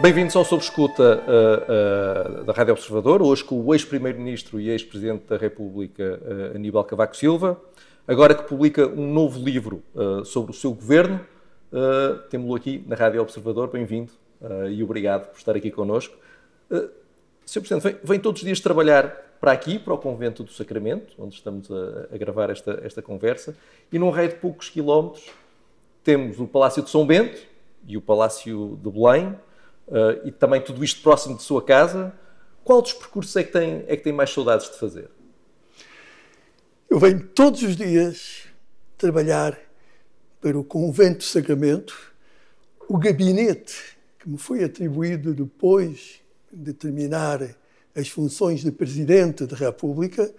Bem-vindos ao Sob Escuta uh, uh, da Rádio Observador, hoje com o ex-primeiro-ministro e ex-presidente da República, uh, Aníbal Cavaco Silva, agora que publica um novo livro sobre o seu governo. Temos-lo aqui na Rádio Observador, bem-vindo e obrigado por estar aqui connosco. Sr. Presidente, vem, vem, todos os dias trabalhar para aqui, para o Convento do Sacramento, onde estamos a, a gravar esta, esta conversa, e num raio de poucos quilómetros temos o Palácio de São Bento e o Palácio de Belém, uh, e também tudo isto próximo de sua casa, qual dos percursos é que tem, é que tem mais saudades de fazer? Eu venho todos os dias trabalhar para o Convento do Sacramento, o gabinete que me foi atribuído depois de terminar as funções de Presidente da República,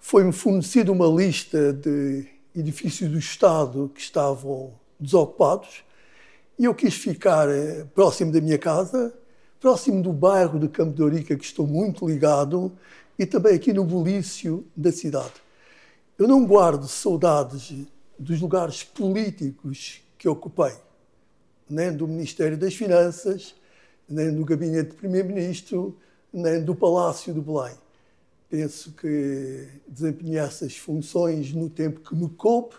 foi-me fornecida uma lista de edifícios do Estado que estavam desocupados e eu quis ficar eh, próximo da minha casa, próximo do bairro de Campo de Ourica, que estou muito ligado, e também aqui no bulício da cidade. Eu não guardo saudades dos lugares políticos que ocupei, nem do Ministério das Finanças, nem do Gabinete de Primeiro-Ministro, nem do Palácio de Belém. Penso que desempenhei essas funções no tempo que me coube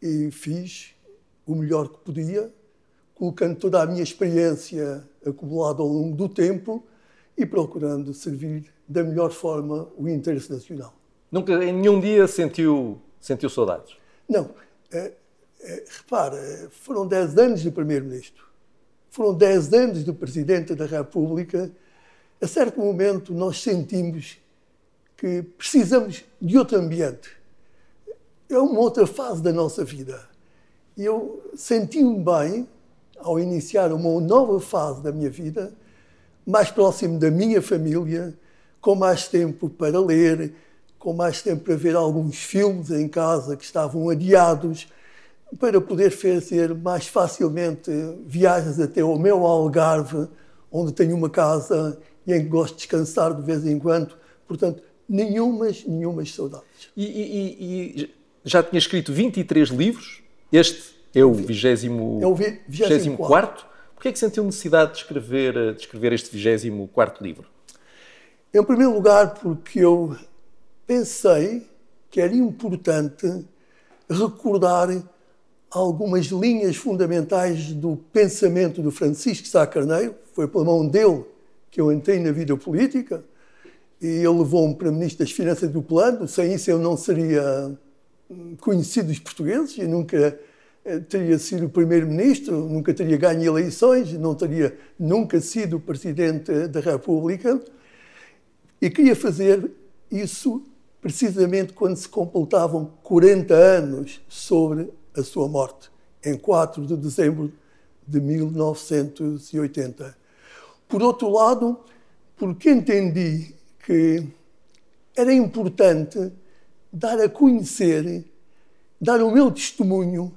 e fiz o melhor que podia colocando toda a minha experiência acumulada ao longo do tempo e procurando servir da melhor forma o interesse nacional. Nunca, em nenhum dia, sentiu, sentiu saudades? Não. É, é, repara, foram 10 anos de Primeiro-Ministro, foram 10 anos de Presidente da República. A certo momento, nós sentimos que precisamos de outro ambiente. É uma outra fase da nossa vida. E eu senti-me bem ao iniciar uma nova fase da minha vida, mais próximo da minha família, com mais tempo para ler, com mais tempo para ver alguns filmes em casa que estavam adiados, para poder fazer mais facilmente viagens até ao meu Algarve, onde tenho uma casa e em que gosto de descansar de vez em quando. Portanto, nenhumas, nenhumas saudades. E, e, e já tinha escrito 23 livros. Este é o 24 é o 24. Porquê é que sentiu necessidade de escrever, de escrever este 24 livro? Em primeiro lugar, porque eu pensei que era importante recordar algumas linhas fundamentais do pensamento do Francisco Sá Carneiro. Foi pela mão dele que eu entrei na vida política e ele levou-me para Ministro das Finanças do Plano. Sem isso eu não seria conhecido dos portugueses e nunca eh, teria sido primeiro-ministro, nunca teria ganho eleições, não teria nunca sido presidente da República. E queria fazer isso precisamente quando se completavam 40 anos sobre a sua morte, em 4 de dezembro de 1980. Por outro lado, porque entendi que era importante dar a conhecer, dar o meu testemunho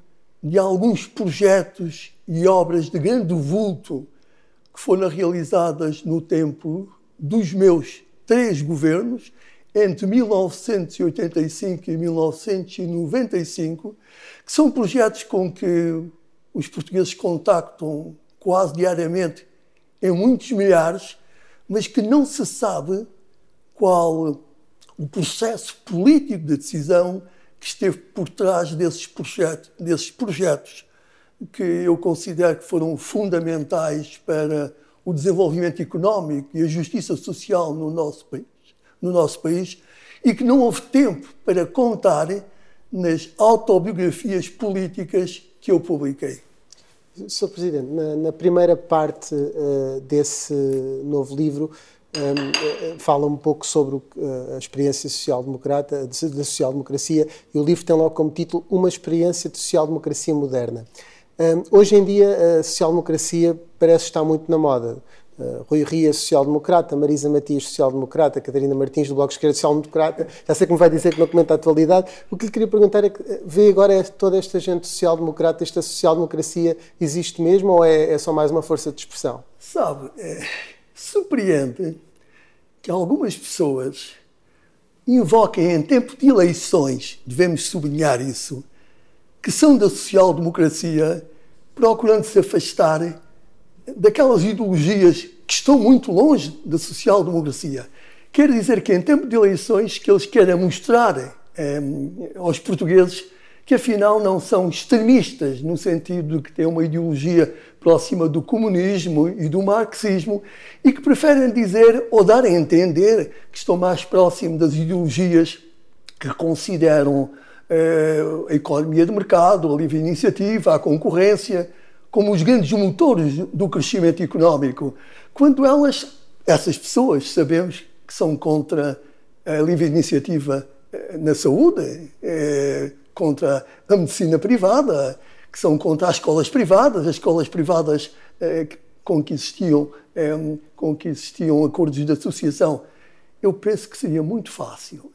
de alguns projetos e obras de grande vulto que foram realizadas no tempo dos meus três governos, entre 1985 e 1995, que são projetos com que os portugueses contactam quase diariamente em muitos milhares, mas que não se sabe qual o processo político de decisão que esteve por trás desses projetos, desses projetos que eu considero que foram fundamentais para o desenvolvimento económico e a justiça social no nosso país, no nosso país e que não houve tempo para contar nas autobiografias políticas que eu publiquei. Sr. Presidente, na, na primeira parte uh, desse novo livro, um, fala um pouco sobre a experiência social-democrata, da social-democracia, e o livro tem logo como título Uma experiência de social-democracia moderna. Um, hoje em dia, a social-democracia parece estar muito na moda. Uh, Rui Ria, social-democrata, Marisa Matias, social-democrata, Catarina Martins, do Bloco de Esquerda, social-democrata. Já sei que me vai dizer que não comenta a atualidade. O que lhe queria perguntar é que eh, vê agora toda esta gente social-democrata, esta social-democracia existe mesmo ou é, é, só mais uma força de expressão? Sabe, surpreende que algumas pessoas invoquem em tempo de eleições, devemos sublinhar isso, que são da social-democracia, procurando se afastar daquelas ideologias que estão muito longe da social-democracia. Quer dizer que em tempo de eleições que eles querem mostrar eh, aos portugueses que afinal não são extremistas, no sentido de que têm uma ideologia próxima do comunismo e do marxismo, e que preferem dizer ou dar a entender que estão mais próximos das ideologias que consideram eh, a economia de mercado, a livre iniciativa, a concorrência, como os grandes motores do crescimento económico, quando elas, essas pessoas, sabemos que são contra a livre iniciativa eh, na saúde, eh, contra a medicina privada, que são contra as escolas privadas, as escolas privadas eh, com, que existiam, eh, com que existiam acordos de associação. Eu penso que seria muito fácil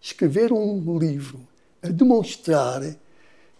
escrever um livro a demonstrar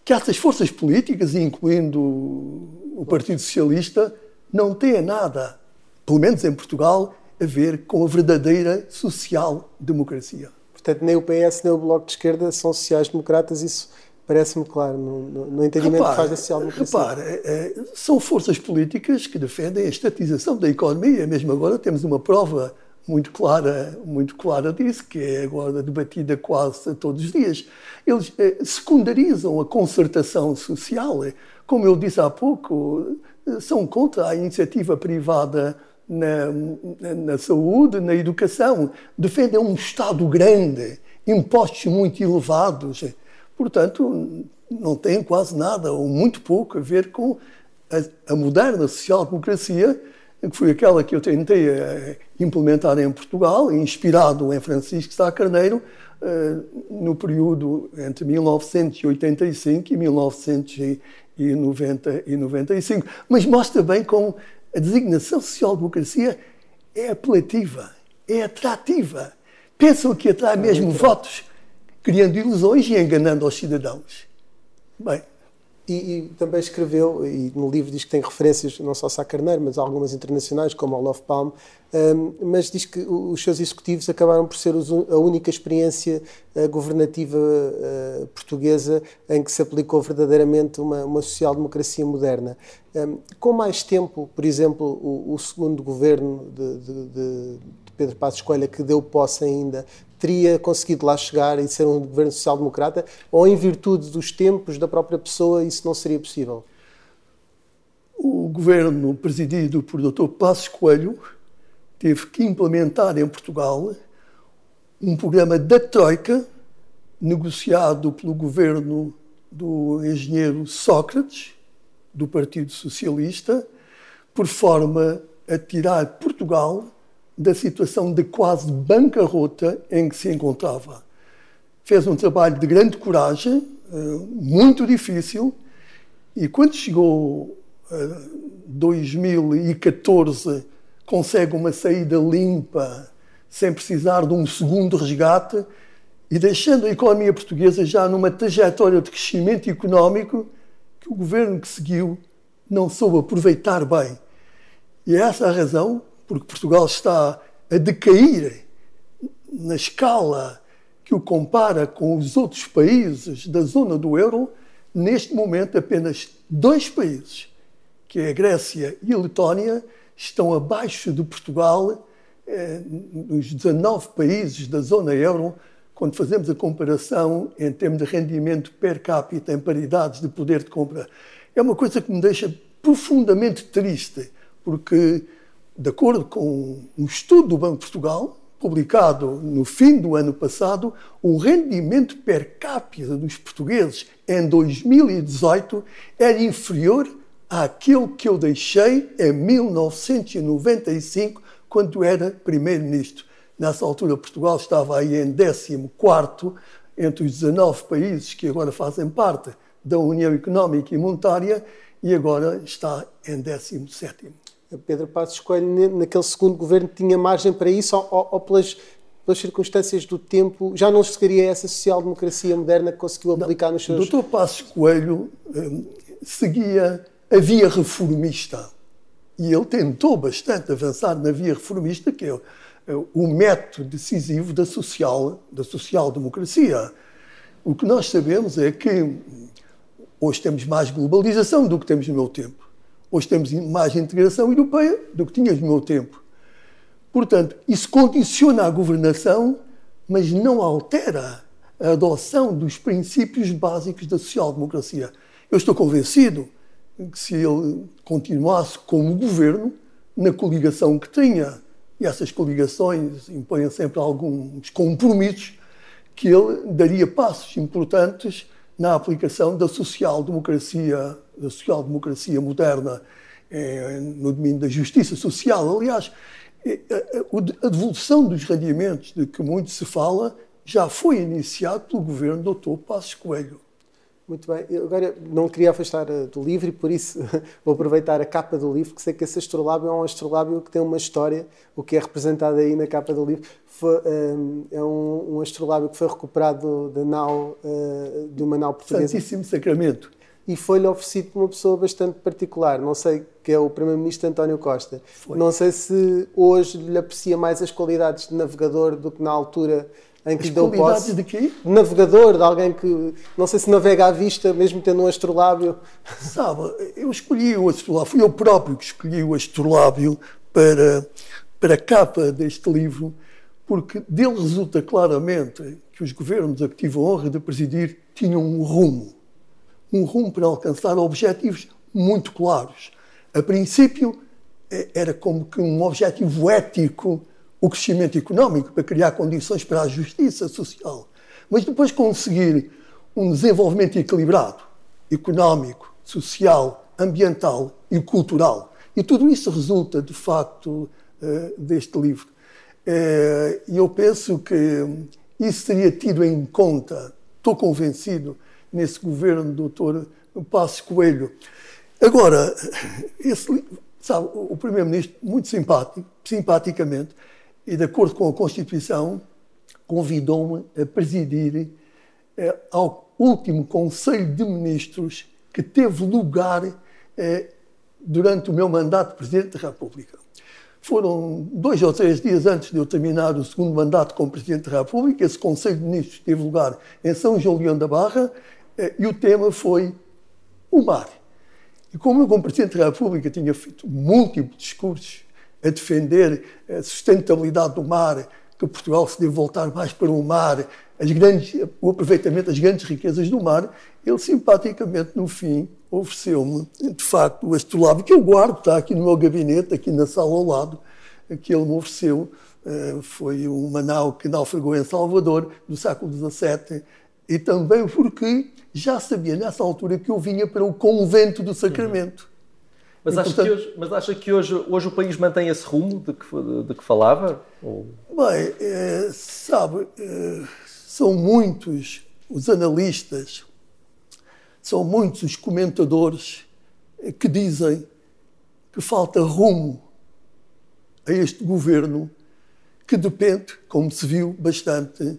que essas forças políticas, incluindo o Partido Socialista, não têm nada, pelo menos em Portugal, a ver com a verdadeira social-democracia. Portanto, nem o PS nem o Bloco de Esquerda são sociais-democratas, isso parece-me claro no, no, entendimento repare, que faz da social-democracia. Repare, é, é, são forças políticas que defendem a estatização da economia. Mesmo agora temos uma prova muito clara, muito clara disso, que é agora debatida quase todos os dias. Eles é, secundarizam a concertação social. Como eu disse há pouco, são contra a iniciativa privada na, na saúde, na educação, defendem um Estado grande, impostos muito elevados. Portanto, não tem quase nada, ou muito pouco, a ver com a, a moderna social-democracia, que foi aquela que eu tentei eh, implementar em Portugal, inspirado em Francisco Sá Carneiro, eh, no período entre 1985 e 1995. Mas mostra bem como a designação social-democracia é apelativa, é atrativa. Pensam que atrai mesmo votos, criando ilusões e enganando os cidadãos. Bem. E, e, também escreveu, e no livro diz que tem referências não só a Sá Carneiro, mas algumas internacionais, como ao Love Palm, um, mas diz que os seus executivos acabaram por ser a única experiência uh, governativa uh, portuguesa em que se aplicou verdadeiramente uma, uma social-democracia moderna. Um, com mais tempo, por exemplo, o, o segundo governo de, de, de, Pedro Passos Coelho, que deu posse ainda, teria conseguido lá chegar e ser um governo social-democrata, ou em virtude dos tempos da própria pessoa isso não seria possível? O governo presidido por Dr. Passos Coelho teve que implementar em Portugal um programa da Troika, negociado pelo governo do engenheiro Sócrates, do Partido Socialista, por forma a tirar Portugal da situação de quase bancarrota em que se encontrava. Fez um trabalho de grande coragem, eh, muito difícil, e quando chegou a 2014 consegue uma saída limpa, sem precisar de um segundo resgate e deixando a economia portuguesa já numa trajetória de crescimento económico que o governo que seguiu não soube aproveitar bem. E é essa a razão porque Portugal está a decair na escala que o compara com os outros países da zona do euro, neste momento apenas dois países, que é a Grécia e a Letónia, estão abaixo de Portugal eh, nos 19 países da zona euro, quando fazemos a comparação em termos de rendimento per capita em paridades de poder de compra. É uma coisa que me deixa profundamente triste, porque, de acordo com um estudo do Banco de Portugal, publicado no fim do ano passado, o rendimento per capita dos portugueses em 2018 era inferior àquele que eu deixei em 1995, quando era primeiro-ministro. Nessa altura, Portugal estava aí em 14 entre os 19 países que agora fazem parte da União Económica e Monetária e agora está em 17. Pedro Passos Coelho, naquele segundo governo, tinha margem para isso ou, ou pelas, pelas circunstâncias do tempo, já não chegaria a essa social-democracia moderna que conseguiu aplicar não, nos seus... Dr. Passos Coelho eh, seguia a via reformista. E ele tentou bastante avançar na via reformista, que é o, é o método decisivo da social da social-democracia. O que nós sabemos é que hoje temos mais globalização do que temos no meu tempo. Hoje temos mais integração europeia do que tínhamos no meu tempo. Portanto, isso condiciona a governação, mas não altera a adoção dos princípios básicos da social-democracia. Eu estou convencido que se ele continuasse como governo, na coligação que tinha, e essas coligações impõem sempre alguns compromissos, que ele daria passos importantes na aplicação da social-democracia, da social-democracia moderna eh, no domínio da justiça social. Aliás, eh, eh, a devolução dos rendimentos de que muito se fala já foi iniciado pelo governo do Dr. Passos Coelho. Muito bem. Eu agora não queria afastar eh, do livro e por isso vou aproveitar a capa do livro, que sei que esse astrolábio é um astrolábio que tem uma história, o que é representado aí na capa do livro. Foi, um, eh, é um, um, astrolábio que foi recuperado da nau, uh, de uma nau portuguesa. Santíssimo Sacramento. E foi-lhe oferecido por uma pessoa bastante particular, não sei, que é o Primeiro-Ministro António Costa. Foi. Não sei se hoje lhe aprecia mais as qualidades de navegador do que na altura em que As posse. de quê? Navegador, de alguém que não sei se navega à vista, mesmo tendo um astrolábio. Sabe, eu escolhi o astrolábio, fui eu próprio que escolhi o astrolábio para, para a capa deste livro, porque dele resulta claramente que os governos a que tive a honra de presidir tinham um rumo. Um rumo para alcançar objetivos muito claros. A princípio, é, era como que um objetivo ético o crescimento económico, para criar condições para a justiça social, mas depois conseguir um desenvolvimento equilibrado, económico, social, ambiental e cultural. E tudo isso resulta, de facto, eh, deste livro. Eh, e eu penso que isso seria tido em conta, estou convencido, nesse governo do Dr. Passos Coelho. Agora, esse, sabe, o Primeiro-Ministro, muito simpático, simpaticamente, e, de acordo com a Constituição, convidou-me a presidir eh, ao último Conselho de Ministros que teve lugar eh, durante o meu mandato de Presidente da República. Foram dois ou três dias antes de eu terminar o segundo mandato como Presidente da República. Esse Conselho de Ministros teve lugar em São João Leão da Barra eh, e o tema foi o mar. E como eu, como Presidente da República, tinha feito múltiplos discursos a defender a sustentabilidade do mar, que Portugal se deve voltar mais para o mar, grandes, o aproveitamento das grandes riquezas do mar, ele simpaticamente, no fim, ofereceu-me, de facto, o astrolábio, que eu guardo, está aqui no meu gabinete, aqui na sala ao lado, que ele me ofereceu. Eh, foi uma nau que naufragou em Salvador, no século XVII, e também porque já sabia nessa altura que eu vinha para o convento do Sacramento. Mas, acha, portanto, que hoje, mas acha que hoje, hoje o país mantém esse rumo de que, de, de que falava? Ou... Bem, é, sabe, é, são muitos os analistas, são muitos os comentadores que dizem que falta rumo a este governo que depende, como se viu bastante,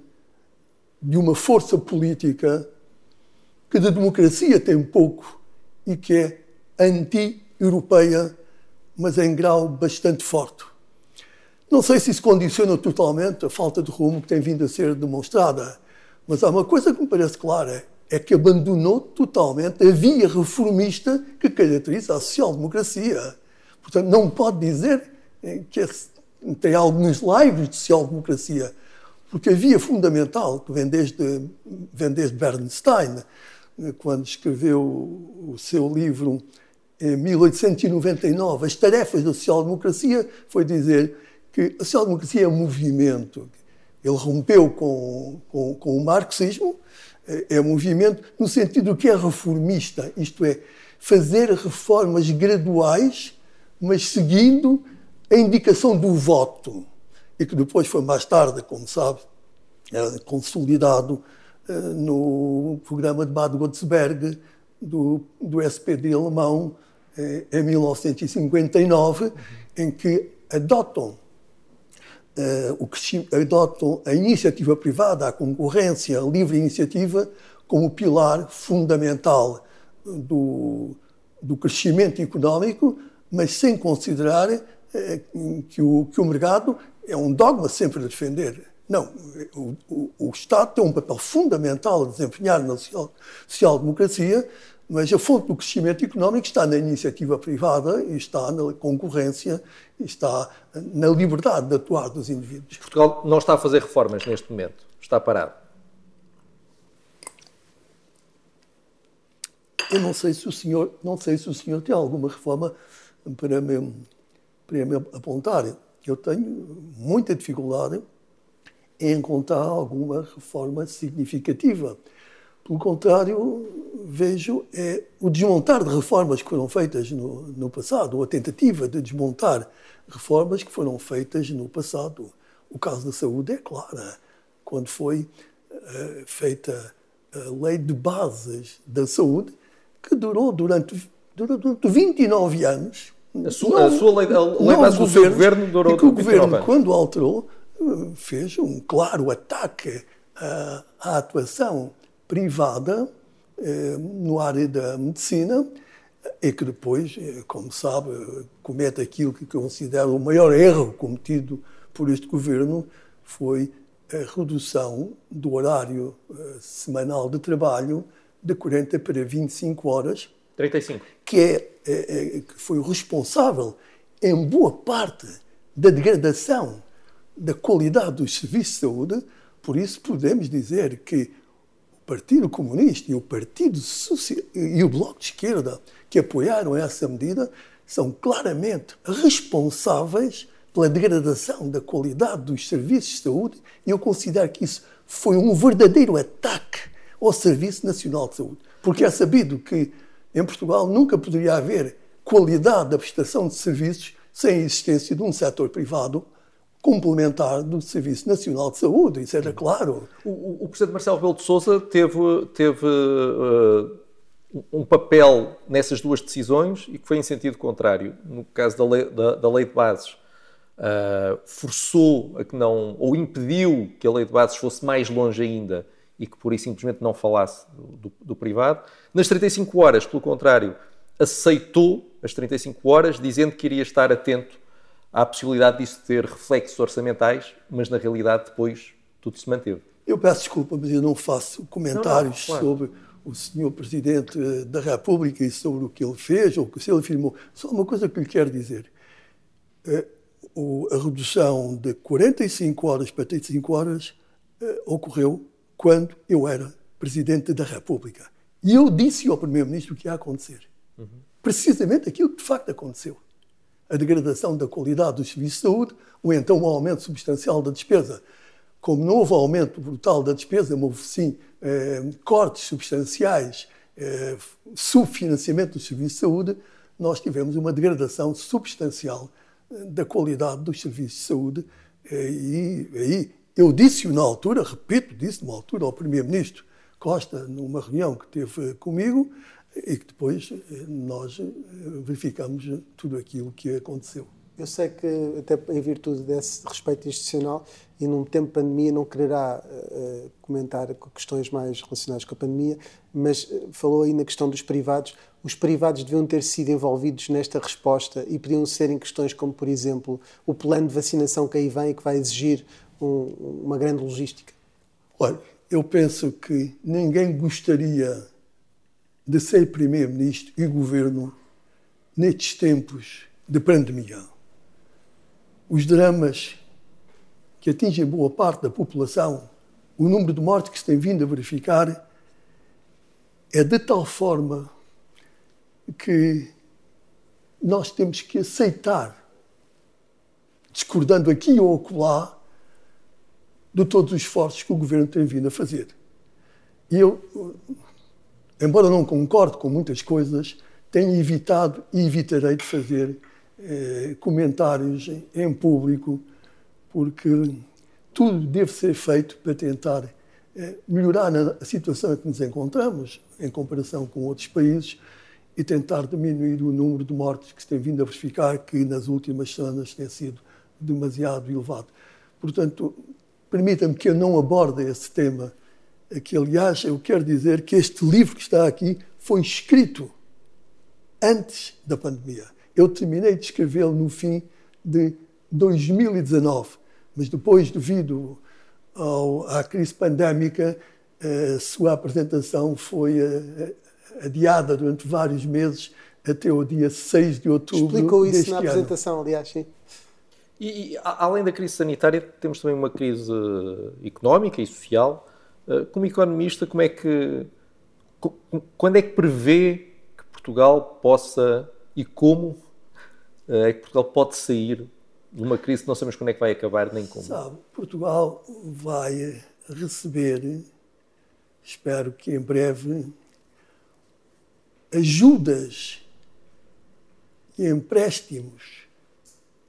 de uma força política que da democracia tem pouco e que é anti europeia, mas em grau bastante forte. Não sei se isso condiciona totalmente a falta de rumo que tem vindo a ser demonstrada, mas há uma coisa que me parece clara, é que abandonou totalmente a via reformista que caracteriza a social-democracia. Portanto, não pode dizer que tem alguns lives de social-democracia, porque a via fundamental, que vem desde, vem desde Bernstein, quando escreveu o seu livro em 1899, as tarefas da social-democracia foi dizer que a social-democracia é um movimento. Ele rompeu com, com, com o marxismo, é, é um movimento no sentido que é reformista, isto é, fazer reformas graduais, mas seguindo a indicação do voto, e que depois foi mais tarde, como sabe, consolidado eh, no programa de Bad Godesberg do, do SPD alemão, eh, em 1959, uhum. em que adotam, uh, o que, adotam a iniciativa privada, a concorrência, a livre iniciativa, como pilar fundamental do, do crescimento económico, mas sem considerar uh, que, o, que o mercado é um dogma sempre a defender. Não, o, o, o, Estado tem um papel fundamental a desempenhar na social-democracia, Mas a fonte do crescimento económico está na iniciativa privada, está na concorrência, está na liberdade de atuar dos indivíduos. Portugal não está a fazer reformas neste momento, está parado. Eu não sei se o senhor, não sei se o senhor tem alguma reforma para me, para me apontar. Eu tenho muita dificuldade em encontrar alguma reforma significativa. Pelo contrário, vejo é o desmontar de reformas que foram feitas no, no passado, ou a tentativa de desmontar reformas que foram feitas no passado. O caso da saúde é claro. Quando foi uh, feita a lei de bases da saúde, que durou durante, durante 29 anos. A sua, a sua lei, a lei base do seu governo durou e que o governo, quando alterou, fez um claro ataque à, à atuação privada eh, no área da medicina e que depois, eh, como sabe, comete aquilo que considero o maior erro cometido por este governo, foi a redução do horário eh, semanal de trabalho de 40 para 25 horas. 35. Que, é, é, é, que foi o responsável em boa parte da degradação da qualidade dos serviços de saúde. Por isso, podemos dizer que Partido Comunista e o Partido Social, e o Bloco de Esquerda, que apoiaram essa medida, são claramente responsáveis pela degradação da qualidade dos serviços de saúde e eu considero que isso foi um verdadeiro ataque ao Serviço Nacional de Saúde. Porque é sabido que em Portugal nunca poderia haver qualidade da prestação de serviços sem a existência de um setor privado complementar do Serviço Nacional de Saúde, isso era claro. O, o Presidente Marcelo Rebelo de Sousa teve, teve uh, um papel nessas duas decisões e que foi em sentido contrário. No caso da lei, da, da lei de bases, uh, forçou a que não, ou impediu que a lei de bases fosse mais longe ainda e que por isso simplesmente não falasse do, do, do, privado. Nas 35 horas, pelo contrário, aceitou as 35 horas, dizendo que iria estar atento à possibilidade disso ter reflexos orçamentais, mas na realidade depois tudo se manteve. Eu peço desculpa, mas eu não faço comentários não, não, claro. sobre o senhor Presidente da República e sobre o que ele fez ou o que ele afirmou. Só uma coisa que lhe quero dizer. É, a redução de 45 horas para 35 horas é, ocorreu quando eu era Presidente da República. E eu disse ao Primeiro-Ministro o que ia acontecer. Uhum. Precisamente aquilo que de facto aconteceu. A degradação da qualidade dos serviços de saúde, ou então um aumento substancial da despesa. Como não houve aumento brutal da despesa, houve sim eh, cortes substanciais, eh, subfinanciamento dos serviços de saúde, nós tivemos uma degradação substancial eh, da qualidade dos serviços de saúde eh, e aí eu disse na altura, repito, disse numa altura ao Primeiro-Ministro Costa, numa reunião que teve comigo, e que depois eh, nós eh, verificamos tudo aquilo que aconteceu. Eu sei que, até em virtude desse respeito institucional e num tempo de pandemia, não quererá uh, comentar questões mais relacionadas com a pandemia, mas uh, falou aí na questão dos privados. Os privados deviam ter sido envolvidos nesta resposta e podiam ser em questões como, por exemplo, o plano de vacinação que aí vem e que vai exigir um, uma grande logística? Olha, eu penso que ninguém gostaria de ser primeiro-ministro e governo nestes tempos de pandemia. Os dramas que atingem boa parte da população, o número de mortes que se tem vindo a verificar, é de tal forma que nós temos que aceitar, discordando aqui ou acolá, de todos os esforços que o governo tem vindo a fazer. E eu, embora não concorde com muitas coisas, tenho evitado e evitarei de fazer eh, comentários em público, porque tudo deve ser feito para tentar eh, melhorar a situação em que nos encontramos, em comparação com outros países, e tentar diminuir o número de mortes que se tem vindo a verificar, que nas últimas semanas tem sido demasiado elevado. Portanto, Permita-me que eu não aborde esse tema, que aliás eu quero dizer que este livro que está aqui foi escrito antes da pandemia. Eu terminei de escrevê-lo no fim de 2019, mas depois, devido ao, à crise pandémica, a sua apresentação foi adiada durante vários meses até o dia 6 de outubro. Explicou isso na apresentação, ano. aliás, sim. E, e, além da crise sanitária, temos também uma crise económica e social. Eh, como economista, como é que, quando é que prevê que Portugal possa e como eh, é que Portugal pode sair de uma crise que não sabemos quando é que vai acabar nem como? Sabe, Portugal vai receber, espero que em breve, ajudas e empréstimos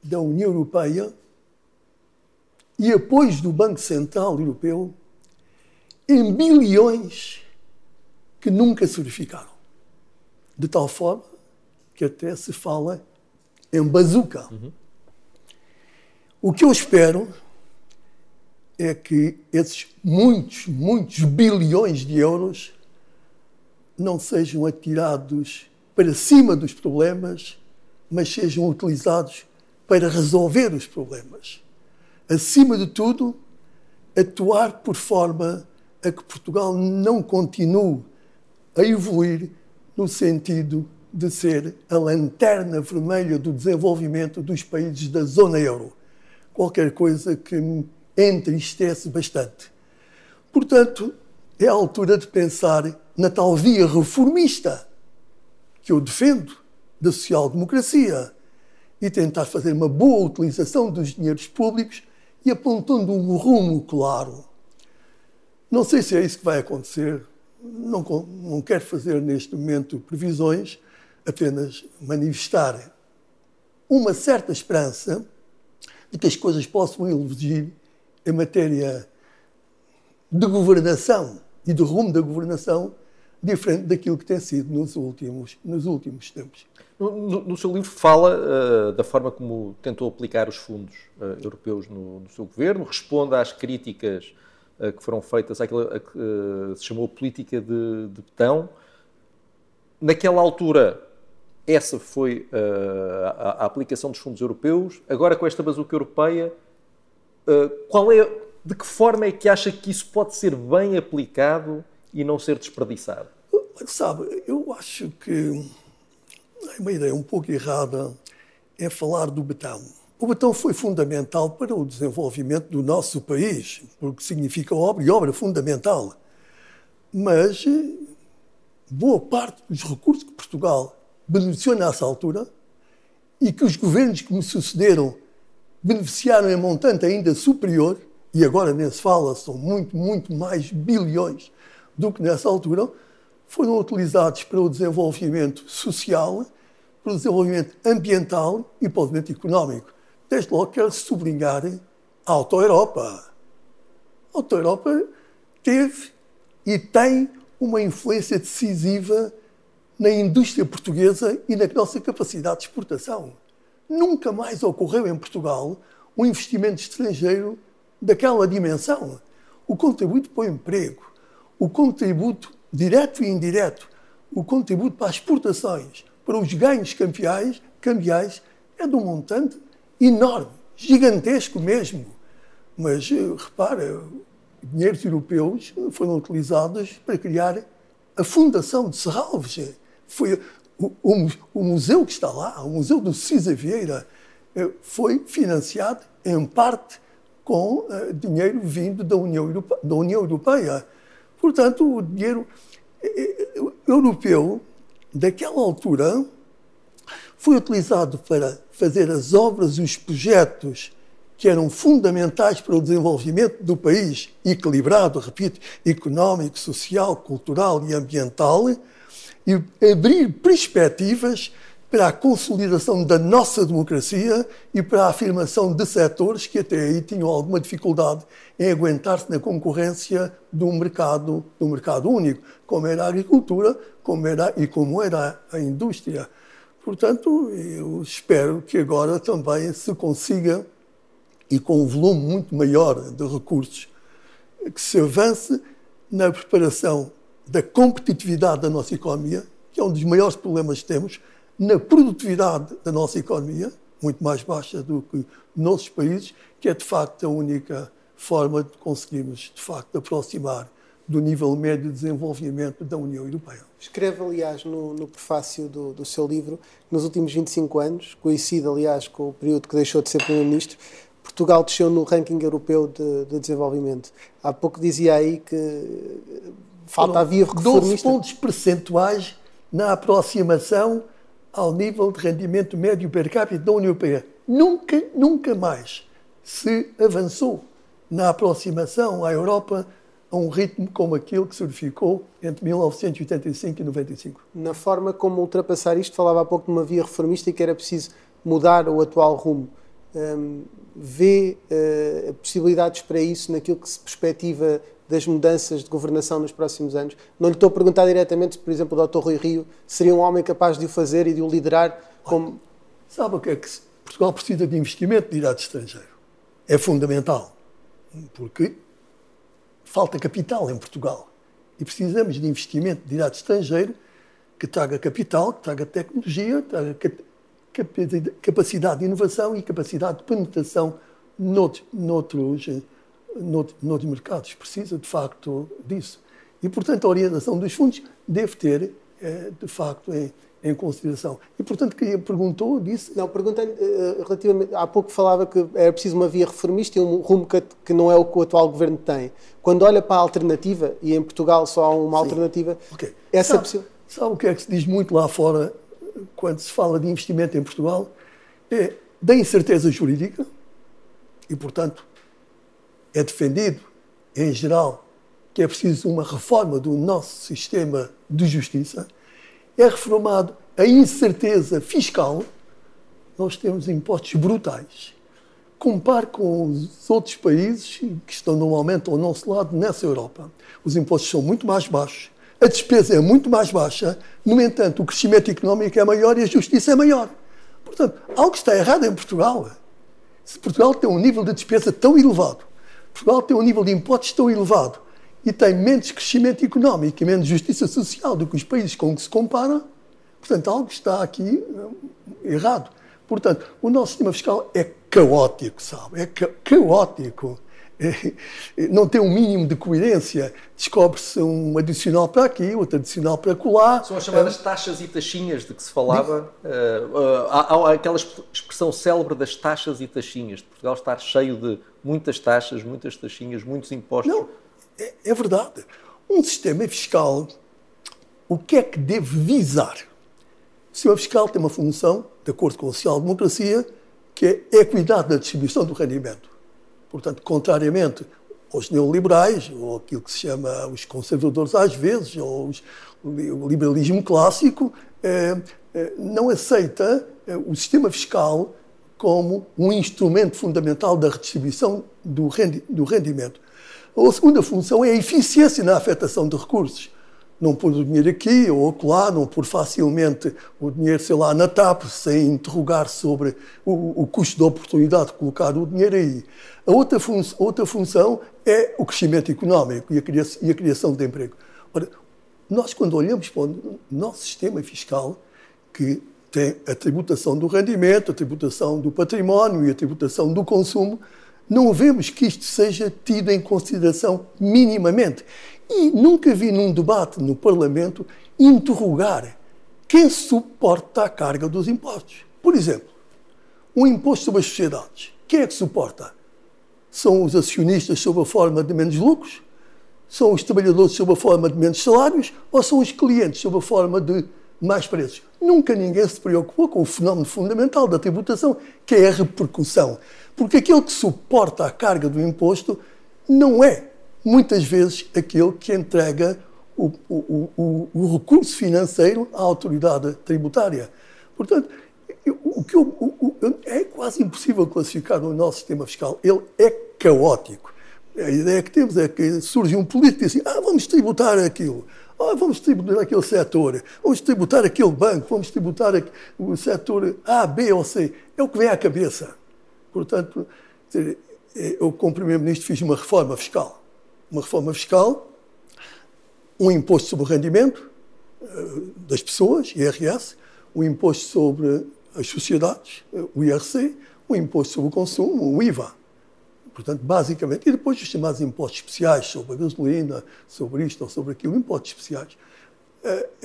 da União Europeia e apoios do Banco Central Europeu em bilhões que nunca se verificaram. De tal forma que até se fala em bazuca. Uhum. O que eu espero é que esses muitos, muitos bilhões de euros não sejam atirados para cima dos problemas, mas sejam utilizados para resolver os problemas. Acima de tudo, atuar por forma a que Portugal não continue a evoluir no sentido de ser a lanterna vermelha do desenvolvimento dos países da zona euro. Qualquer coisa que me entristece bastante. Portanto, é a altura de pensar na tal via reformista que eu defendo da social-democracia e tentar fazer uma boa utilização dos dinheiros públicos e apontando um rumo claro. Não sei se é isso que vai acontecer, não, não quero fazer neste momento previsões, apenas manifestar uma certa esperança de que as coisas possam evoluir em matéria de governação e do rumo da governação diferente daquilo que tem sido nos últimos, nos últimos tempos. No, no seu livro fala uh, da forma como tentou aplicar os fundos uh, europeus no, no, seu governo, responde às críticas uh, que foram feitas àquela que se chamou política de, de betão. Naquela altura, essa foi a, a, aplicação dos fundos europeus. Agora, com esta bazuca europeia, qual é, de que forma é que acha que isso pode ser bem aplicado e não ser desperdiçado? Sabe, eu acho que uma ideia um pouco errada é falar do betão. O betão foi fundamental para o desenvolvimento do nosso país, porque significa obra e obra fundamental. Mas boa parte dos recursos que Portugal beneficiou nessa altura e que os governos que me sucederam beneficiaram em montante ainda superior, e agora nem se fala, são muito, muito mais bilhões do que nessa altura, foram utilizados para o desenvolvimento social, para o desenvolvimento ambiental e para o desenvolvimento económico. Desde logo quero sublinhar a Auto-Europa. A Auto-Europa teve e tem uma influência decisiva na indústria portuguesa e na nossa capacidade de exportação. Nunca mais ocorreu em Portugal um investimento estrangeiro daquela dimensão. O contributo para o emprego, o contributo direto e indireto, o contributo para as exportações, para os ganhos cambiais, cambiais é de um montante enorme, gigantesco mesmo. Mas eh, repara, dinheiros europeus foram utilizados para criar a Fundação de Serralves. Foi o, o, o, museu que está lá, o Museu do Cisa Vieira, eh, foi financiado em parte com uh, dinheiro vindo da União, Europe da União Europeia. Portanto, o dinheiro europeu daquela altura foi utilizado para fazer as obras e os projetos que eram fundamentais para o desenvolvimento do país, equilibrado, repito, económico, social, cultural e ambiental, e abrir perspectivas para a consolidação da nossa democracia e para a afirmação de setores que até aí tinham alguma dificuldade em aguentar-se na concorrência do mercado, do mercado único, como era a agricultura como era, e como era a indústria. Portanto, eu espero que agora também se consiga, e com um volume muito maior de recursos, que se avance na preparação da competitividade da nossa economia, que é um dos maiores problemas que temos, na produtividade da nossa economia, muito mais baixa do que nossos países, que é de facto a única forma de conseguirmos de facto aproximar do nível médio de desenvolvimento da União Europeia. Escreve, aliás, no, no prefácio do, do, seu livro, nos últimos 25 anos, coincide, aliás, com o período que deixou de ser Primeiro-Ministro, Portugal desceu no ranking europeu de, de, desenvolvimento. Há pouco dizia aí que falta a via reformista. 12 pontos percentuais na aproximação ao nível de rendimento médio per capita da União Europeia. Nunca, nunca mais se avançou na aproximação à Europa a um ritmo como aquele que se verificou entre 1985 e 95. Na forma como ultrapassar isto, falava há pouco de uma via reformista e que era preciso mudar o atual rumo. Um, vê uh, possibilidades para isso naquilo que se perspectiva das mudanças de governação nos próximos anos? Não lhe estou a perguntar diretamente se, por exemplo, o Dr. Rui Rio seria um homem capaz de o fazer e de o liderar como... Sabe o que é que Portugal precisa de investimento de direto estrangeiro? É fundamental, porque falta capital em Portugal e precisamos de investimento de direto estrangeiro que traga capital, que traga tecnologia, traga capacidade de inovação e capacidade de penetração noutros, noutros, noutros mercados. Precisa, de facto, disso. E, portanto, a orientação dos fundos deve ter, eh, de facto, em, consideração. E, portanto, quem perguntou, disse... Não, perguntei uh, relativamente... Há pouco falava que era preciso uma via reformista e um rumo que, que, não é o que o atual governo tem. Quando olha para a alternativa, e em Portugal só há uma Sim. alternativa, okay. essa sabe, sabe o que é que se diz muito lá fora quando se fala de investimento em Portugal, é da incerteza jurídica e, portanto, é defendido, em geral, que é preciso uma reforma do nosso sistema de justiça, é reformado a incerteza fiscal, nós temos impostos brutais. Compare com os outros países que estão normalmente ao nosso lado nessa Europa. Os impostos são muito mais baixos, a despesa é muito mais baixa, no entanto, o crescimento económico é maior e a justiça é maior. Portanto, algo está errado em Portugal. Se Portugal tem um nível de despesa tão elevado, Portugal tem um nível de impostos tão elevado e tem menos crescimento económico e menos justiça social do que os países com que se compara, portanto, algo está aqui eh, errado. Portanto, o nosso sistema fiscal é caótico, sabe? É ca caótico. não tem um mínimo de coerência. Descobre-se um adicional para aqui, outro adicional para colar. São as chamadas taxas e taxinhas de que se falava. Uh, uh, há, há, aquela expressão célebre das taxas e taxinhas. De Portugal estar cheio de muitas taxas, muitas taxinhas, muitos impostos. Não, é, é verdade. Um sistema fiscal, o que é que deve visar? O sistema fiscal tem uma função, de acordo com a social-democracia, que é equidade na distribuição do rendimento. Portanto, contrariamente aos neoliberais, ou aquilo que se chama os conservadores às vezes, ou os, o liberalismo clássico, eh, eh, não aceita eh, o sistema fiscal como um instrumento fundamental da redistribuição do, rendi do rendimento. A segunda função é a eficiência na afetação de recursos não pôr o dinheiro aqui ou acolá, não pôr facilmente o dinheiro, sei lá, na TAP, sem interrogar sobre o, o custo da oportunidade de colocar o dinheiro aí. A outra, fun outra função é o crescimento económico e a, criação, e a criação de emprego. Ora, nós, quando olhamos para o nosso sistema fiscal, que tem a tributação do rendimento, a tributação do património e a tributação do consumo, não vemos que isto seja tido em consideração minimamente. E nunca vi num debate no Parlamento interrogar quem suporta a carga dos impostos. Por exemplo, o imposto sobre as sociedades. Quem é que suporta? São os acionistas sob a forma de menos lucros? São os trabalhadores sob a forma de menos salários? Ou são os clientes sob a forma de mais preços? Nunca ninguém se preocupou com o fenómeno fundamental da tributação, que é a repercussão. Porque aquele que suporta a carga do imposto não é muitas vezes aquele que entrega o, o, o, o recurso financeiro à autoridade tributária. Portanto, o que eu, é quase impossível classificar o nosso sistema fiscal. Ele é caótico. A ideia que temos é que surge um político e diz assim: ah, vamos tributar aquilo. Ah, vamos tributar aquele setor, vamos tributar aquele banco, vamos tributar o setor A, B ou C. É o que vem à cabeça. Portanto, eu, como Primeiro-Ministro, fiz uma reforma fiscal uma reforma fiscal, um imposto sobre o rendimento eh, das pessoas, IRS, um imposto sobre as sociedades, eh, o IRC, um imposto sobre o consumo, o IVA. Portanto, basicamente, e depois os chamados impostos especiais sobre a gasolina, sobre isto ou sobre aquilo, impostos especiais.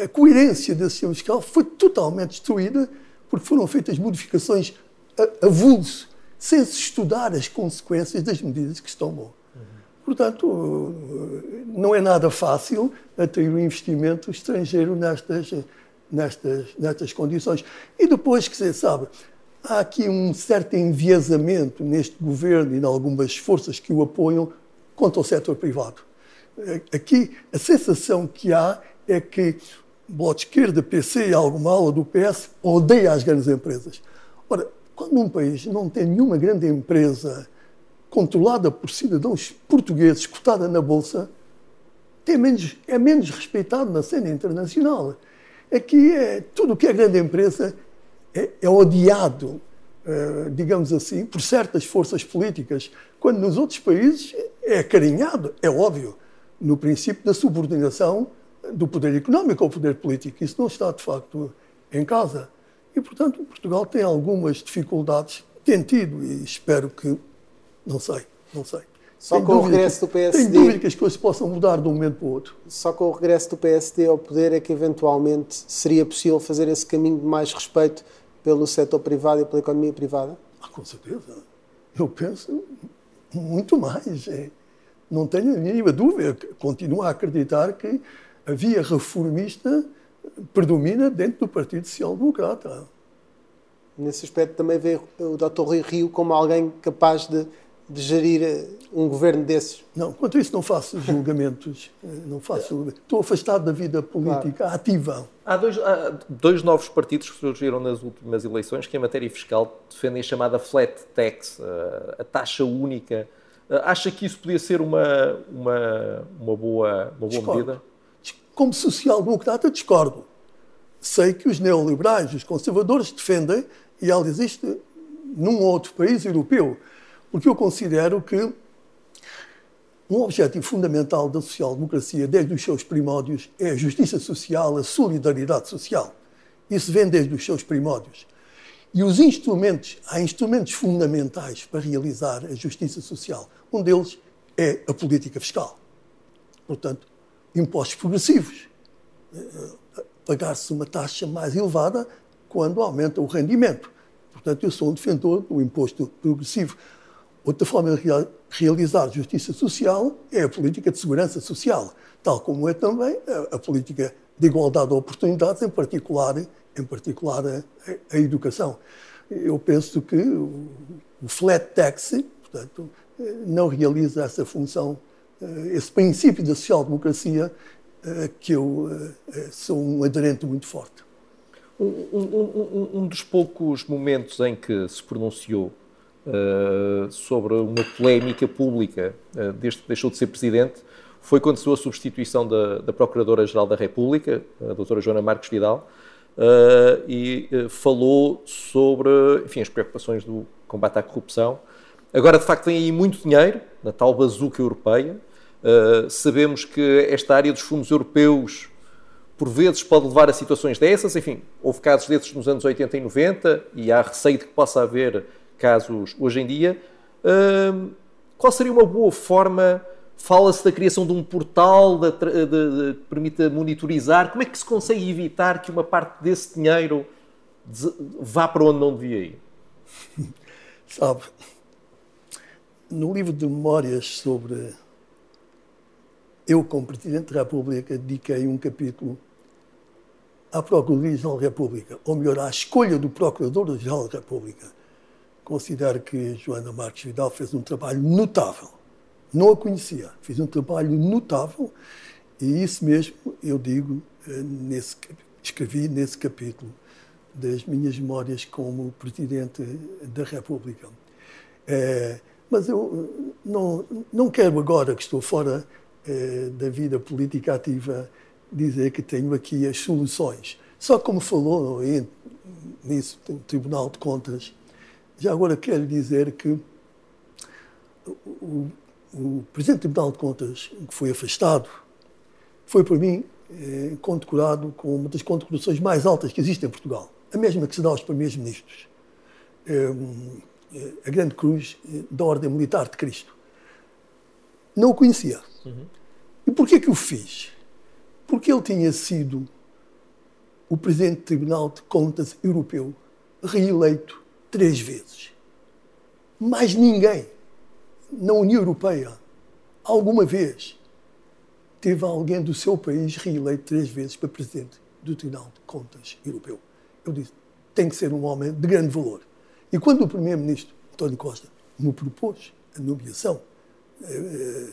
A, coerência desse sistema fiscal foi totalmente destruída porque foram feitas modificações a, a vulso, sem se estudar as consequências das medidas que se tomou. Portanto, não é nada fácil atrair um investimento estrangeiro nestas, nestas, nestas condições. E depois, que você sabe, há aqui um certo enviesamento neste governo e em algumas forças que o apoiam contra o setor privado. Aqui, a sensação que há é que o Bloco de Esquerda, PC e alguma ala do PS odeia as grandes empresas. Ora, quando um país não tem nenhuma grande empresa controlada por cidadãos portugueses, cotada na Bolsa, tem menos, é menos respeitado na cena internacional. Aqui é tudo o que é grande empresa é, é odiado, uh, digamos assim, por certas forças políticas, quando nos outros países é acarinhado, é óbvio, no princípio da subordinação do poder económico ao poder político. Isso não está, de facto, em casa. E, portanto, Portugal tem algumas dificuldades, tem tido, e espero que, não sei, não sei. Só com o regresso do PSD. Tenho dúvida que as coisas possam mudar de um momento para o outro. Só com o regresso do PSD ao poder é que eventualmente seria possível fazer esse caminho de mais respeito pelo setor privado e pela economia privada? Ah, com certeza. Eu penso muito mais. É. Não tenho a mínima dúvida. Continuo a acreditar que a via reformista predomina dentro do Partido Social Democrata. Nesse aspecto também vê o Dr. Rui Rio como alguém capaz de de gerir eh, um governo desses? Não, quanto a isso não faço julgamentos. Eh, não faço, estou afastado da vida política claro. ativa. Há dois, há dois, novos partidos que surgiram nas últimas eleições que, em matéria fiscal, defendem a chamada flat tax, eh, a taxa única. Acha que isso podia ser uma, uma, uma boa, uma boa medida? Como social-democrata, discordo. Sei que os neoliberais, os conservadores, defendem, e ela existe num outro país europeu, porque eu considero que um objetivo fundamental da social-democracia, desde os seus primórdios, é a justiça social, a solidariedade social. Isso vem desde os seus primórdios. E os instrumentos, há instrumentos fundamentais para realizar a justiça social. Um deles é a política fiscal. Portanto, impostos progressivos. Eh, pagar-se uma taxa mais elevada quando aumenta o rendimento. Portanto, eu sou um defensor do imposto progressivo. Outra forma de realizar justiça social é a política de segurança social, tal como é também a, política de igualdade de oportunidades, em particular, em particular a, a educação. Eu penso que o, flat tax, portanto, não realiza essa função, eh, esse princípio da social-democracia eh, que eu eh, sou um aderente muito forte. Um, um, um, um dos poucos momentos em que se pronunciou uh, sobre uma polémica pública uh, desde que deixou de ser presidente foi quando se a substituição da, da Procuradora-Geral da República, a doutora Joana Marques Vidal, uh, e falou sobre enfim, as preocupações do combate à corrupção. Agora, de facto, tem aí muito dinheiro, na tal bazuca europeia. Sabemos que esta área dos fundos europeus por vezes pode levar a situações dessas. Enfim, houve casos desses nos anos 80 e 90 e há receio de que possa haver casos hoje em dia. Uh, qual seria uma boa forma? Fala-se da criação de um portal de, de, de, que permita monitorizar. Como é que se consegue evitar que uma parte desse dinheiro vá para onde não devia ir? Sabe, no livro de memórias sobre eu, como Presidente da República, dediquei um capítulo à Procuradoria-Geral da República, ou melhor, à escolha do Procurador-Geral da República considero que Joana Marques Vidal fez um trabalho notável. Não a conhecia, fez um trabalho notável e isso mesmo eu digo, eh, nesse, escrevi nesse capítulo das minhas memórias como Presidente da República. É, mas eu não, não quero agora que estou fora é, da vida política ativa dizer que tenho aqui as soluções. Só como falou nisso, no Tribunal de Contas, já agora quero dizer que o, o Presidente do Tribunal de Contas, que foi afastado, foi para mim eh, condecorado com uma das condecorações mais altas que existem em Portugal, a mesma que se dá aos primeiros ministros. Eh, a Grande Cruz da Ordem Militar de Cristo. Não o conhecia. Uhum. E porquê que o fiz? Porque ele tinha sido o Presidente do Tribunal de Contas Europeu, reeleito três vezes. Mais ninguém na União Europeia, alguma vez, teve alguém do seu país reeleito três vezes para Presidente do Tribunal de Contas Europeu. Eu disse, tem que ser um homem de grande valor. E quando o Primeiro-Ministro, António Costa, me propôs a nomeação eh,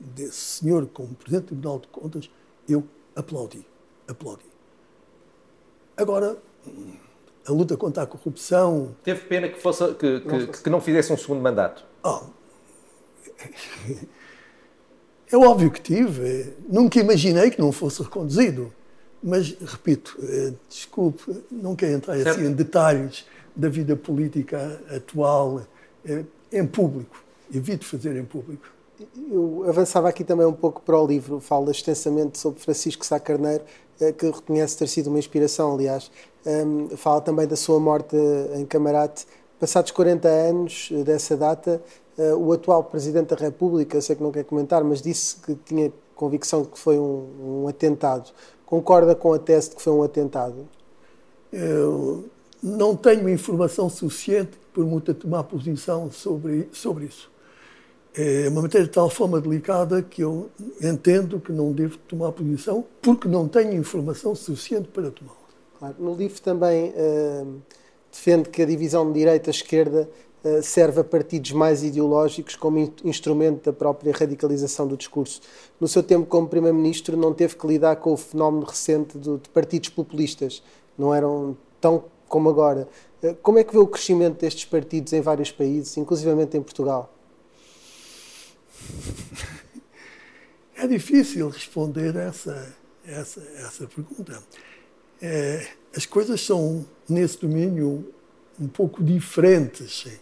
desse senhor como Presidente do Tribunal de Contas, eu aplaudi. Aplaudi. Agora, a luta contra a corrupção. Teve pena que, fosse, que, que, que não fizesse um segundo mandato? Oh. É óbvio que tive. Nunca imaginei que não fosse reconduzido. Mas, repito, eh, desculpe, não quero entrar assim em detalhes da vida política atual eh, em público. Evito fazer em público. Eu avançava aqui também um pouco para o livro, fala extensamente sobre Francisco Sá Carneiro, eh, que reconhece ter sido uma inspiração, aliás. Fala também da sua morte em Camarate. Passados 40 anos dessa data, o atual Presidente da República, sei que não quer comentar, mas disse que tinha convicção que foi um, um atentado. Concorda com a tese de que foi um atentado? Eu não tenho informação suficiente para muito tomar posição sobre, sobre isso. É uma matéria de tal forma delicada que eu entendo que não devo tomar posição porque não tenho informação suficiente para tomá-la. Claro. No livro também uh, defende que a divisão de direita-esquerda uh, serve a partidos mais ideológicos como in instrumento da própria radicalização do discurso. No seu tempo como Primeiro-Ministro não teve que lidar com o fenómeno recente do, de partidos populistas. Não eram tão como agora. Uh, como é que vê o crescimento destes partidos em vários países, inclusivamente em Portugal? É difícil responder essa, essa, essa pergunta. É, as coisas são, nesse domínio, um pouco diferentes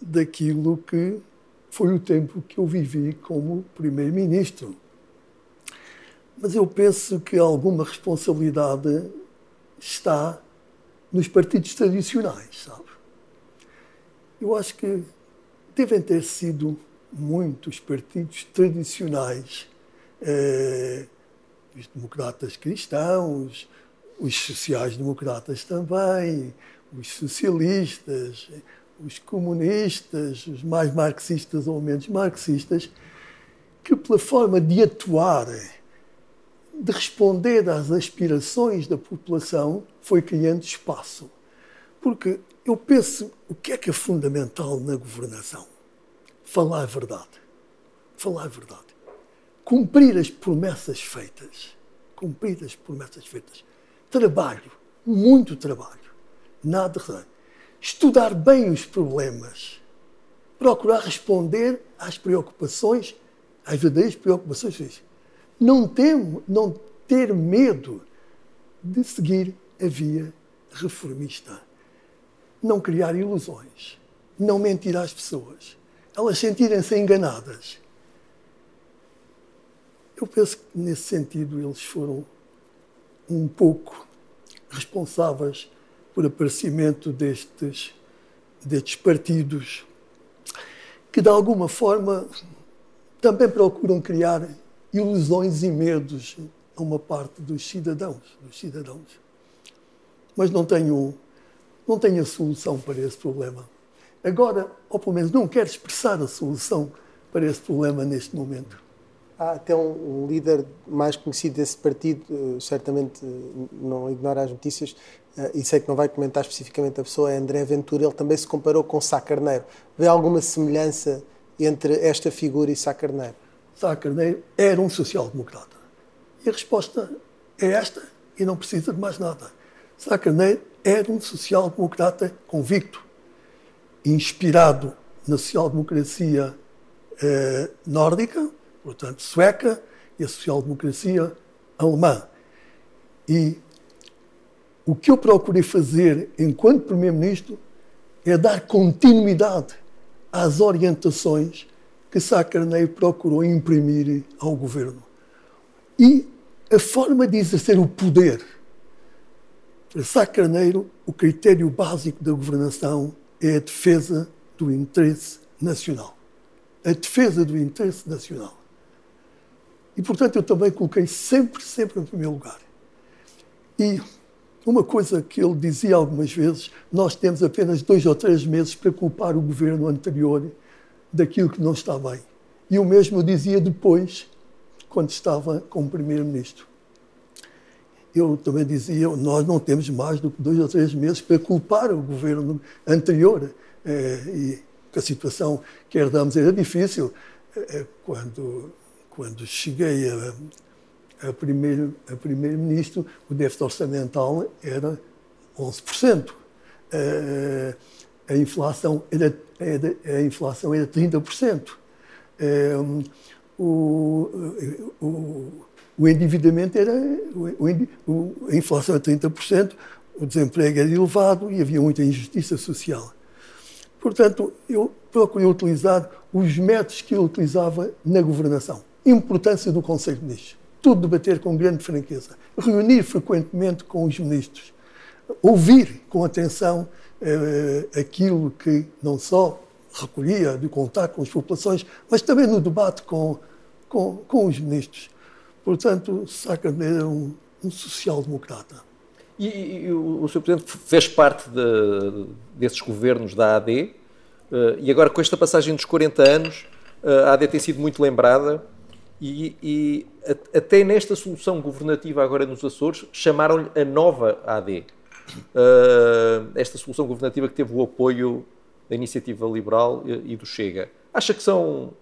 daquilo que foi o tempo que eu vivi como primeiro-ministro. Mas eu penso que alguma responsabilidade está nos partidos tradicionais, sabe? Eu acho que devem ter sido muitos partidos tradicionais, eh, os democratas cristãos, os sociais-democratas também, os socialistas, os comunistas, os mais marxistas ou menos marxistas, que pela forma de atuar, de responder às aspirações da população, foi criando espaço. Porque eu penso, o que é que é fundamental na governação? Falar a verdade. Falar a verdade. Cumprir as promessas feitas. Cumprir as promessas feitas. Trabalho, muito trabalho. Nada de Estudar bem os problemas. Procurar responder às preocupações, às verdadeiras preocupações. Não ter, não ter medo de seguir a via reformista. Não criar ilusões. Não mentir às pessoas elas sentirem-se enganadas. Eu penso que, nesse sentido, eles foram um pouco responsáveis por aparecimento destes, destes partidos que, de alguma forma, também procuram criar ilusões e medos a uma parte dos cidadãos, dos cidadãos. Mas não tenho, não tenho a solução para esse problema. Agora, ou pelo menos não quer expressar a solução para esse problema neste momento. Há até um, um líder mais conhecido desse partido, uh, certamente uh, não ignora as notícias, uh, e sei que não vai comentar especificamente a pessoa, é André Ventura, ele também se comparou com Sá Carneiro. Vê alguma semelhança entre esta figura e Sá Carneiro? Sá Carneiro era um social-democrata. E a resposta é esta, e não precisa de mais nada. Sá Carneiro era um social-democrata convicto inspirado na social-democracia eh, nórdica, portanto sueca, e a social-democracia alemã. E o que eu procurei fazer enquanto Primeiro-Ministro é dar continuidade às orientações que Sá Carneiro procurou imprimir ao governo. E a forma de exercer o poder. Para Sá Carneiro, o critério básico da governação é a defesa do interesse nacional. A defesa do interesse nacional. E, portanto, eu também coloquei sempre, sempre em primeiro lugar. E uma coisa que ele dizia algumas vezes, nós temos apenas dois ou três meses para culpar o governo anterior daquilo que não está bem. E o mesmo dizia depois, quando estava como primeiro-ministro. Eu também dizia, nós não temos mais do que dois ou três meses para culpar o governo anterior. É, e a situação que herdamos era difícil. É, quando, quando cheguei a, a primeiro, a primeiro-ministro, o déficit orçamental era 11%. A, a inflação era, era, a inflação era 30%. O, o, o endividamento era. O, a inflação era 30%, o desemprego era elevado e havia muita injustiça social. Portanto, eu procurei utilizar os métodos que eu utilizava na governação. Importância do Conselho de Ministros tudo debater com grande franqueza, reunir frequentemente com os ministros, ouvir com atenção eh, aquilo que não só recolhia de contato com as populações, mas também no debate com, com, com os ministros. Portanto, Sacramento era um, um social-democrata. E, e, o, o Sr. Presidente fez parte de, desses governos da AD, uh, eh, e agora com esta passagem dos 40 anos, uh, a AD tem sido muito lembrada e, e até nesta solução governativa agora nos Açores, chamaram-lhe a nova AD. Uh, esta solução governativa que teve o apoio da Iniciativa Liberal e do Chega. Acha que são,